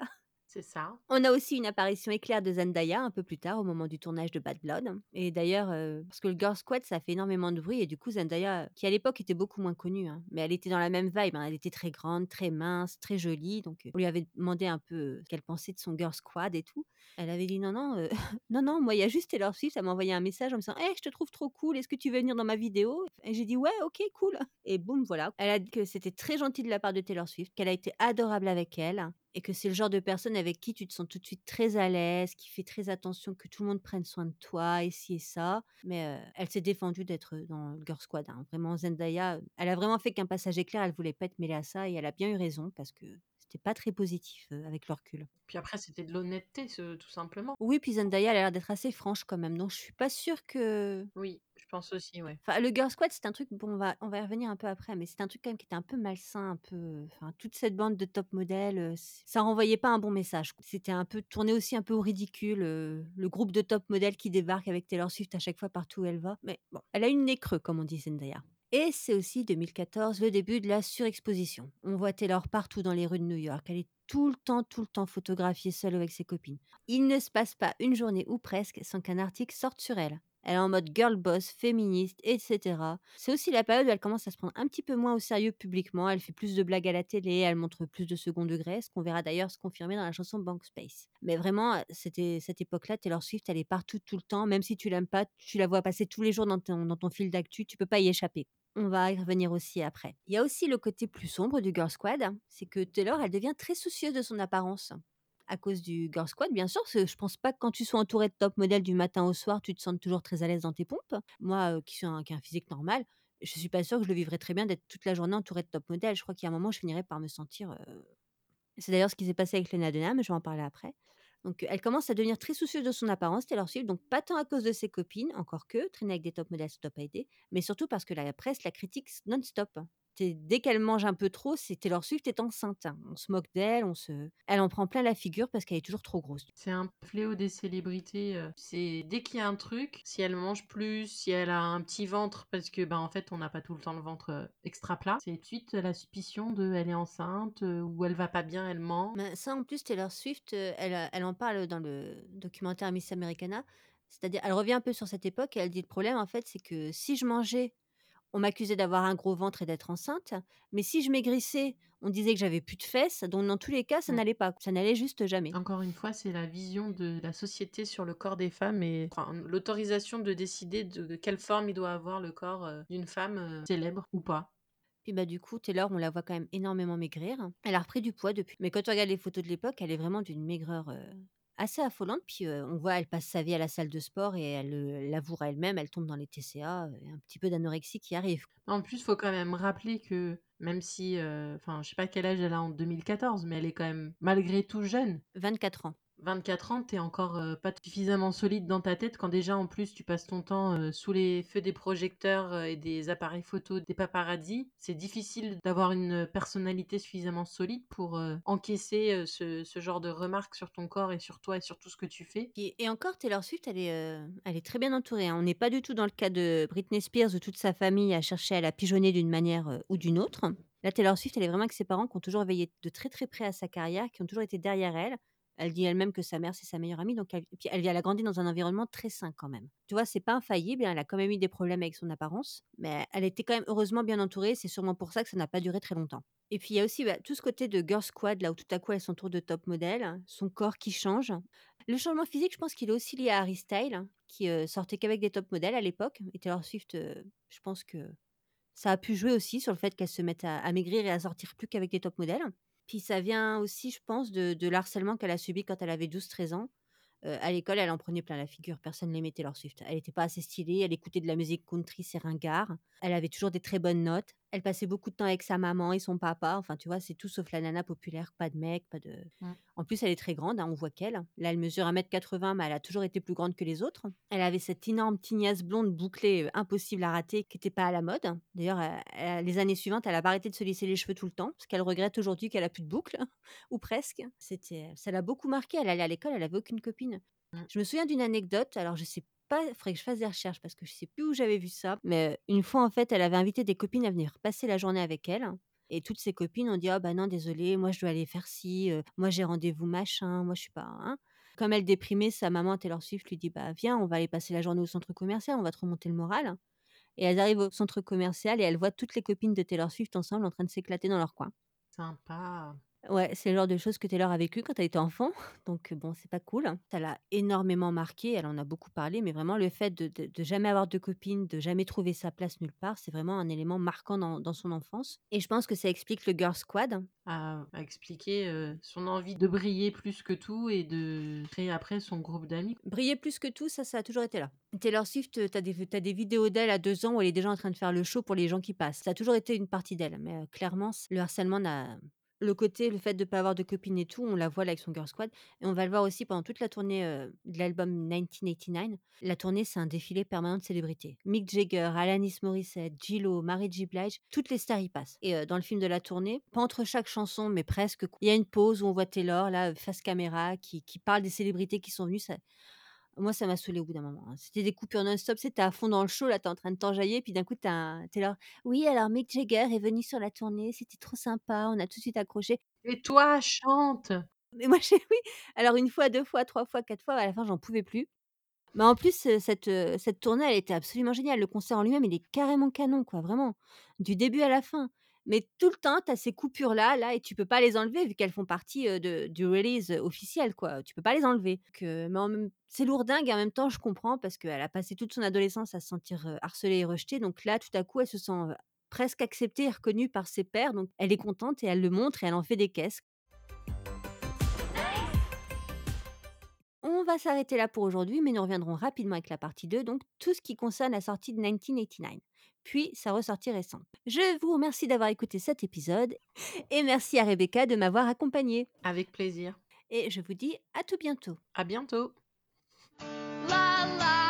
C'est ça. On a aussi une apparition éclair de Zendaya un peu plus tard, au moment du tournage de Bad Blood. Et d'ailleurs, euh, parce que le Girl Squad, ça fait énormément de bruit, et du coup, Zendaya, qui à l'époque était beaucoup moins connue, hein, mais elle était dans la même vibe. Hein. elle était très grande, très mince, très jolie. Donc, euh, on lui avait demandé un peu euh, ce qu'elle pensait de son Girl Squad et tout. Elle avait dit non, non, non, non, moi, il y a juste Taylor Swift. Elle m'a envoyé un message en me disant Hé, je te trouve trop cool, est-ce que tu veux venir dans ma vidéo? Et j'ai dit Ouais, ok, cool. Et boum, voilà. Elle a dit que c'était très gentil de la part de Taylor Swift, qu'elle a été adorable avec elle et que c'est le genre de personne avec qui tu te sens tout de suite très à l'aise, qui fait très attention que tout le monde prenne soin de toi, et ci et ça. Mais elle s'est défendue d'être dans le Girl Squad. Hein. Vraiment, Zendaya, elle a vraiment fait qu'un passage éclair, elle voulait pas être mêlée à ça, et elle a bien eu raison, parce que c'était pas très positif avec le recul. Puis après, c'était de l'honnêteté, tout simplement. Oui, puis Zendaya, elle a l'air d'être assez franche quand même, donc je suis pas sûre que. Oui, je pense aussi, ouais. Enfin, le Girl Squad, c'est un truc, bon, on va, on va y revenir un peu après, mais c'est un truc quand même qui était un peu malsain, un peu. Enfin, toute cette bande de top modèles, ça renvoyait pas un bon message. C'était un peu tourné aussi un peu au ridicule, le groupe de top modèles qui débarque avec Taylor Swift à chaque fois partout où elle va. Mais bon, elle a une nez creux, comme on dit Zendaya. Et c'est aussi 2014 le début de la surexposition. On voit Taylor partout dans les rues de New York. Elle est tout le temps, tout le temps photographiée seule avec ses copines. Il ne se passe pas une journée ou presque sans qu'un article sorte sur elle. Elle est en mode girl boss, féministe, etc. C'est aussi la période où elle commence à se prendre un petit peu moins au sérieux publiquement. Elle fait plus de blagues à la télé, elle montre plus de second degré, ce qu'on verra d'ailleurs se confirmer dans la chanson Bank Space. Mais vraiment, c'était cette époque-là, Taylor Swift, elle est partout tout le temps. Même si tu l'aimes pas, tu la vois passer tous les jours dans ton, dans ton fil d'actu, tu peux pas y échapper. On va y revenir aussi après. Il y a aussi le côté plus sombre du Girl Squad, c'est que Taylor, elle devient très soucieuse de son apparence. À cause du Girl Squad, bien sûr, je pense pas que quand tu sois entouré de top modèles du matin au soir, tu te sens toujours très à l'aise dans tes pompes. Moi, euh, qui suis un, qui un physique normal, je suis pas sûre que je le vivrais très bien d'être toute la journée entourée de top modèles. Je crois qu'il y a un moment, je finirais par me sentir. Euh, c'est d'ailleurs ce qui s'est passé avec Lena Dunham, je vais en parler après. Donc, elle commence à devenir très soucieuse de son apparence, Taylor Swift, donc pas tant à cause de ses copines, encore que traîner avec des top modèles, ça doit mais surtout parce que la presse la critique non-stop. Dès qu'elle mange un peu trop, c'est Taylor Swift est enceinte. Hein. On se moque d'elle, on se, elle en prend plein la figure parce qu'elle est toujours trop grosse. C'est un fléau des célébrités. C'est dès qu'il y a un truc, si elle mange plus, si elle a un petit ventre, parce que ben en fait on n'a pas tout le temps le ventre extra plat, c'est tout de suite la suspicion de elle est enceinte ou elle va pas bien, elle ment. Mais ça en plus Taylor Swift, elle, elle en parle dans le documentaire Miss Americana. C'est-à-dire, elle revient un peu sur cette époque et elle dit le problème en fait, c'est que si je mangeais on m'accusait d'avoir un gros ventre et d'être enceinte, mais si je maigrissais, on disait que j'avais plus de fesses, donc dans tous les cas, ça n'allait pas, ça n'allait juste jamais. Encore une fois, c'est la vision de la société sur le corps des femmes et enfin, l'autorisation de décider de, quelle forme il doit avoir le corps euh, d'une femme euh, célèbre ou pas. Puis bah du coup, Taylor, on la voit quand même énormément maigrir. Elle a repris du poids depuis. Mais quand tu regardes les photos de l'époque, elle est vraiment d'une maigreur euh, assez affolante. Puis on voit, elle passe sa vie à la salle de sport et elle l'avouera elle-même, elle tombe dans les TCA, un petit peu d'anorexie qui arrive. En plus, il faut quand même rappeler que même si, enfin, je sais pas quel âge elle a en 2014, mais elle est quand même malgré tout jeune. 24 ans. 24 ans, t'es encore euh, pas suffisamment solide dans ta tête quand déjà en plus tu passes ton temps euh, sous les feux des projecteurs euh, et des appareils photo des paparazzis. C'est difficile d'avoir une personnalité suffisamment solide pour encaisser ce, genre de remarques sur ton corps et sur toi et sur tout ce que tu fais. Et, encore, Taylor Swift, elle est, elle est très bien entourée. Hein. On n'est pas du tout dans le cas de Britney Spears où toute sa famille a cherché à la pigeonner d'une manière ou d'une autre. Là, Taylor Swift, elle est vraiment avec ses parents qui ont toujours veillé de très très près à sa carrière, qui ont toujours été derrière elle. Elle dit elle-même que sa mère, c'est sa meilleure amie. Donc, elle, puis elle, elle a grandi dans un environnement très sain quand même. Tu vois, c'est pas infaillible. Elle a quand même eu des problèmes avec son apparence. Mais elle était quand même heureusement bien entourée. C'est sûrement pour ça que ça n'a pas duré très longtemps. Et puis, il y a aussi bah, tout ce côté de Girl Squad, là où tout à coup, elle s'entoure de top modèles. Son corps qui change. Le changement physique, je pense qu'il est aussi lié à Harry Style, qui euh, sortait qu'avec des top modèles à l'époque. Et Taylor Swift, euh, je pense que ça a pu jouer aussi sur le fait qu'elle se mette à, à maigrir et à sortir plus qu'avec des top modèles. Puis ça vient aussi, je pense, de, de l'harcèlement qu'elle a subi quand elle avait 12-13 ans. Euh, à l'école, elle en prenait plein la figure. Personne l'aimait leur Swift. Elle n'était pas assez stylée. Elle écoutait de la musique country, c'est. Elle avait toujours des très bonnes notes. Elle passait beaucoup de temps avec sa maman et son papa. Enfin, tu vois, c'est tout sauf la nana populaire. Pas de mec, pas de. Mmh. En plus, elle est très grande. Hein, on voit qu'elle. Là, elle mesure 1m80, mais elle a toujours été plus grande que les autres. Elle avait cette énorme tignasse blonde bouclée, euh, impossible à rater, qui n'était pas à la mode. D'ailleurs, les années suivantes, elle a pas arrêté de se lisser les cheveux tout le temps, parce qu'elle regrette aujourd'hui qu'elle a plus de boucles, ou presque. C'était, ça l'a beaucoup marqué. Elle allait à l'école, elle avait aucune copine. Mmh. Je me souviens d'une anecdote. Alors, je sais pas, faudrait que je fasse des recherches parce que je sais plus où j'avais vu ça. Mais une fois, en fait, elle avait invité des copines à venir passer la journée avec elle. Et toutes ses copines ont dit Oh, bah non, désolé, moi je dois aller faire ci, moi j'ai rendez-vous machin, moi je suis pas. Hein. Comme elle déprimait, sa maman Taylor Swift lui dit Bah viens, on va aller passer la journée au centre commercial, on va te remonter le moral. Et elles arrivent au centre commercial et elles voient toutes les copines de Taylor Swift ensemble en train de s'éclater dans leur coin. Sympa. Ouais, c'est le genre de choses que Taylor a vécu quand elle était enfant, donc bon, c'est pas cool. Ça l'a énormément marqué. elle en a beaucoup parlé, mais vraiment le fait de de jamais avoir de copine, de jamais trouver sa place nulle part, c'est vraiment un élément marquant dans dans son enfance et je pense que ça explique le Girl Squad. A expliqué, son envie de briller plus que tout et de créer après son groupe d'amis. Briller plus que tout, ça, ça a toujours été là. Taylor Swift, tu as des des vidéos d'elle à deux ans où elle est déjà en train de faire le show pour les gens qui passent. Ça a toujours été une partie d'elle, mais clairement le harcèlement n'a le côté, le fait de ne pas avoir de copine et tout, on la voit là avec son Girl Squad. Et on va le voir aussi pendant toute la tournée de l'album 1989. La tournée, c'est un défilé permanent de célébrités. Mick Jagger, Alanis Morissette, Gillo, Mary J. Blige, toutes les stars y passent. Et dans le film de la tournée, pas entre chaque chanson, mais presque, il y a une pause où on voit Taylor, là, face caméra, qui, qui parle des célébrités qui sont venues. Moi, ça m'a saoulé au bout d'un moment. Hein. C'était des coupures non-stop. C'était à fond dans le show. Là, t'es en train de t'enjailler. Puis d'un coup, t'es là. Oui, alors Mick Jagger est venu sur la tournée. C'était trop sympa. On a tout de suite accroché. Et toi, chante Mais moi, j'ai oui. Alors, une fois, deux fois, trois fois, quatre fois. À la fin, j'en pouvais plus. Mais en plus, cette, cette tournée, elle était absolument géniale. Le concert en lui-même, il est carrément canon, quoi. Vraiment. Du début à la fin. Mais tout le temps, tu as ces coupures-là, là, et tu peux pas les enlever vu qu'elles font partie de, du release officiel, quoi. Tu peux pas les enlever. Que, mais même, c'est lourdingue, et en même temps, je comprends parce qu'elle a passé toute son adolescence à se sentir harcelée et rejetée. Donc là, tout à coup, elle se sent presque acceptée et reconnue par ses pairs. Donc elle est contente et elle le montre et elle en fait des caisses. On va s'arrêter là pour aujourd'hui, mais nous reviendrons rapidement avec la partie 2, donc tout ce qui concerne la sortie de 1989 puis sa ressortie récente. Je vous remercie d'avoir écouté cet épisode et merci à Rebecca de m'avoir accompagnée. Avec plaisir. Et je vous dis à tout bientôt. À bientôt. La la